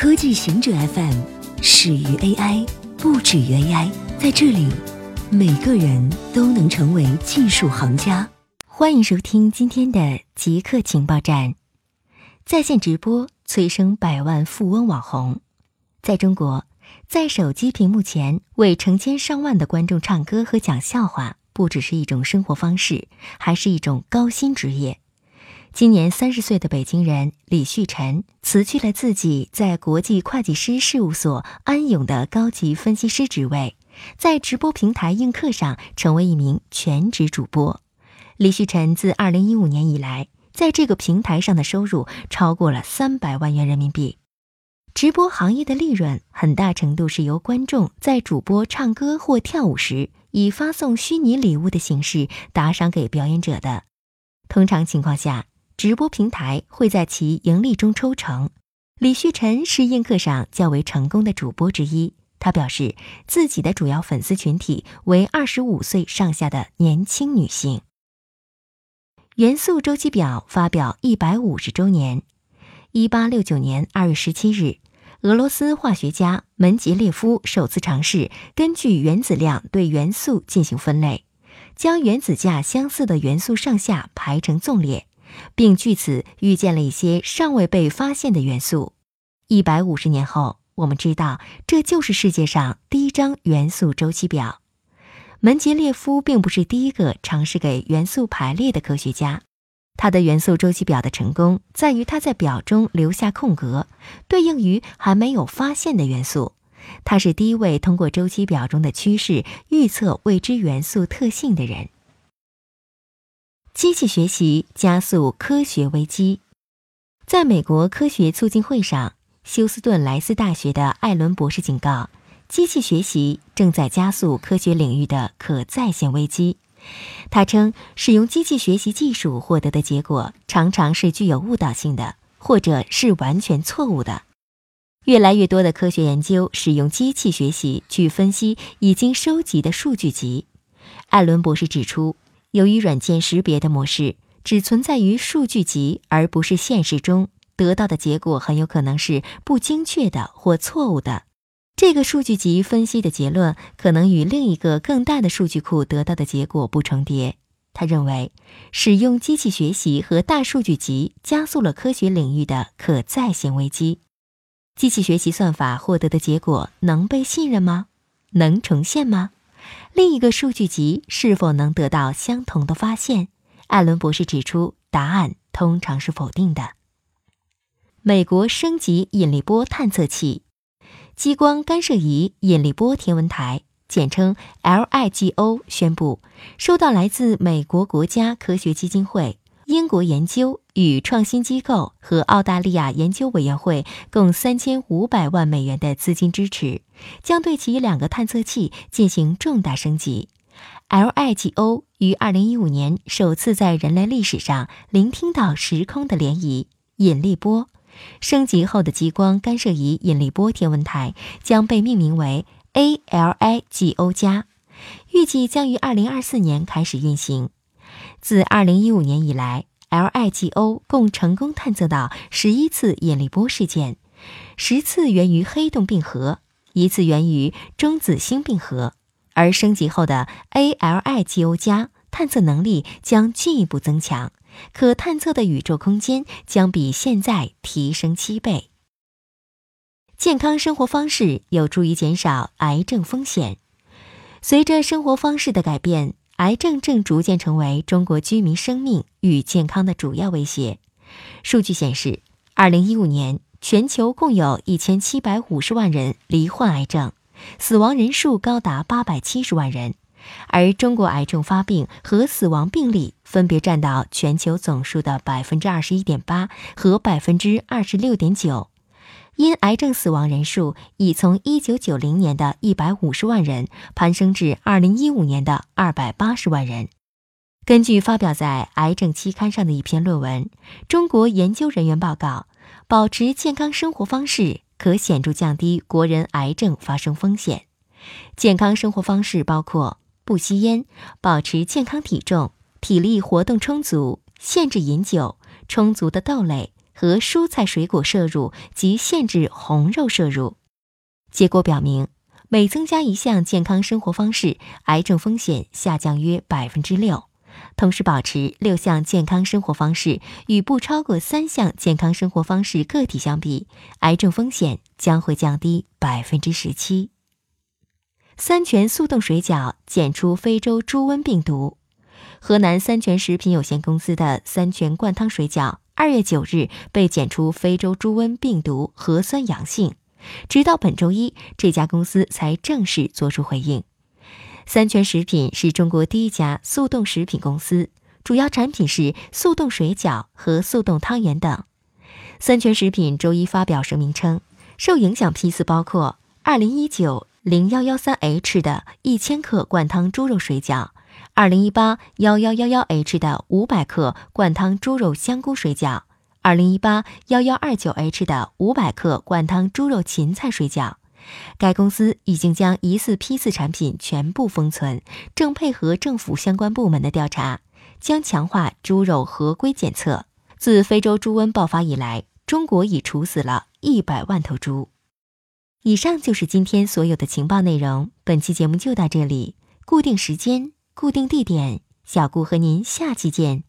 科技行者 FM 始于 AI，不止于 AI。在这里，每个人都能成为技术行家。欢迎收听今天的极客情报站，在线直播催生百万富翁网红。在中国，在手机屏幕前为成千上万的观众唱歌和讲笑话，不只是一种生活方式，还是一种高薪职业。今年三十岁的北京人李旭晨辞去了自己在国际会计师事务所安永的高级分析师职位，在直播平台映客上成为一名全职主播。李旭晨自二零一五年以来，在这个平台上的收入超过了三百万元人民币。直播行业的利润很大程度是由观众在主播唱歌或跳舞时，以发送虚拟礼物的形式打赏给表演者的。通常情况下，直播平台会在其盈利中抽成。李旭晨是映客上较为成功的主播之一。他表示，自己的主要粉丝群体为二十五岁上下的年轻女性。元素周期表发表一百五十周年。一八六九年二月十七日，俄罗斯化学家门捷列夫首次尝试根据原子量对元素进行分类，将原子价相似的元素上下排成纵列。并据此预见了一些尚未被发现的元素。一百五十年后，我们知道这就是世界上第一张元素周期表。门捷列夫并不是第一个尝试给元素排列的科学家。他的元素周期表的成功在于他在表中留下空格，对应于还没有发现的元素。他是第一位通过周期表中的趋势预测未知元素特性的人。机器学习加速科学危机。在美国科学促进会上，休斯顿莱斯大学的艾伦博士警告，机器学习正在加速科学领域的可再现危机。他称，使用机器学习技术获得的结果常常是具有误导性的，或者是完全错误的。越来越多的科学研究使用机器学习去分析已经收集的数据集。艾伦博士指出。由于软件识别的模式只存在于数据集，而不是现实中，得到的结果很有可能是不精确的或错误的。这个数据集分析的结论可能与另一个更大的数据库得到的结果不重叠。他认为，使用机器学习和大数据集加速了科学领域的可再现危机。机器学习算法获得的结果能被信任吗？能重现吗？另一个数据集是否能得到相同的发现？艾伦博士指出，答案通常是否定的。美国升级引力波探测器激光干涉仪引力波天文台，简称 LIGO，宣布收到来自美国国家科学基金会。英国研究与创新机构和澳大利亚研究委员会共三千五百万美元的资金支持，将对其两个探测器进行重大升级。LIGO 于二零一五年首次在人类历史上聆听到时空的涟漪引力波。升级后的激光干涉仪引力波天文台将被命名为 ALIGO 加，预计将于二零二四年开始运行。自2015年以来，LIGO 共成功探测到十一次引力波事件，十次源于黑洞并合，一次源于中子星并合。而升级后的 ALIGO 加探测能力将进一步增强，可探测的宇宙空间将比现在提升七倍。健康生活方式有助于减少癌症风险。随着生活方式的改变。癌症正逐渐成为中国居民生命与健康的主要威胁。数据显示，二零一五年全球共有一千七百五十万人罹患癌症，死亡人数高达八百七十万人。而中国癌症发病和死亡病例分别占到全球总数的百分之二十一点八和百分之二十六点九。因癌症死亡人数已从1990年的150万人攀升至2015年的280万人。根据发表在《癌症》期刊上的一篇论文，中国研究人员报告，保持健康生活方式可显著降低国人癌症发生风险。健康生活方式包括不吸烟、保持健康体重、体力活动充足、限制饮酒、充足的豆类。和蔬菜水果摄入及限制红肉摄入。结果表明，每增加一项健康生活方式，癌症风险下降约百分之六。同时，保持六项健康生活方式与不超过三项健康生活方式个体相比，癌症风险将会降低百分之十七。三全速冻水饺检出非洲猪瘟病毒。河南三全食品有限公司的三全灌汤水饺，二月九日被检出非洲猪瘟病毒核酸阳性，直到本周一，这家公司才正式作出回应。三全食品是中国第一家速冻食品公司，主要产品是速冻水饺和速冻汤圆等。三全食品周一发表声明称，受影响批次包括二零一九零幺幺三 H 的一千克灌汤猪肉水饺。二零一八幺幺幺幺 H 的五百克灌汤猪肉香菇水饺，二零一八幺幺二九 H 的五百克灌汤猪肉芹菜水饺。该公司已经将疑似批次产品全部封存，正配合政府相关部门的调查，将强化猪肉合规检测。自非洲猪瘟爆发以来，中国已处死了一百万头猪。以上就是今天所有的情报内容，本期节目就到这里，固定时间。固定地点，小顾和您下期见。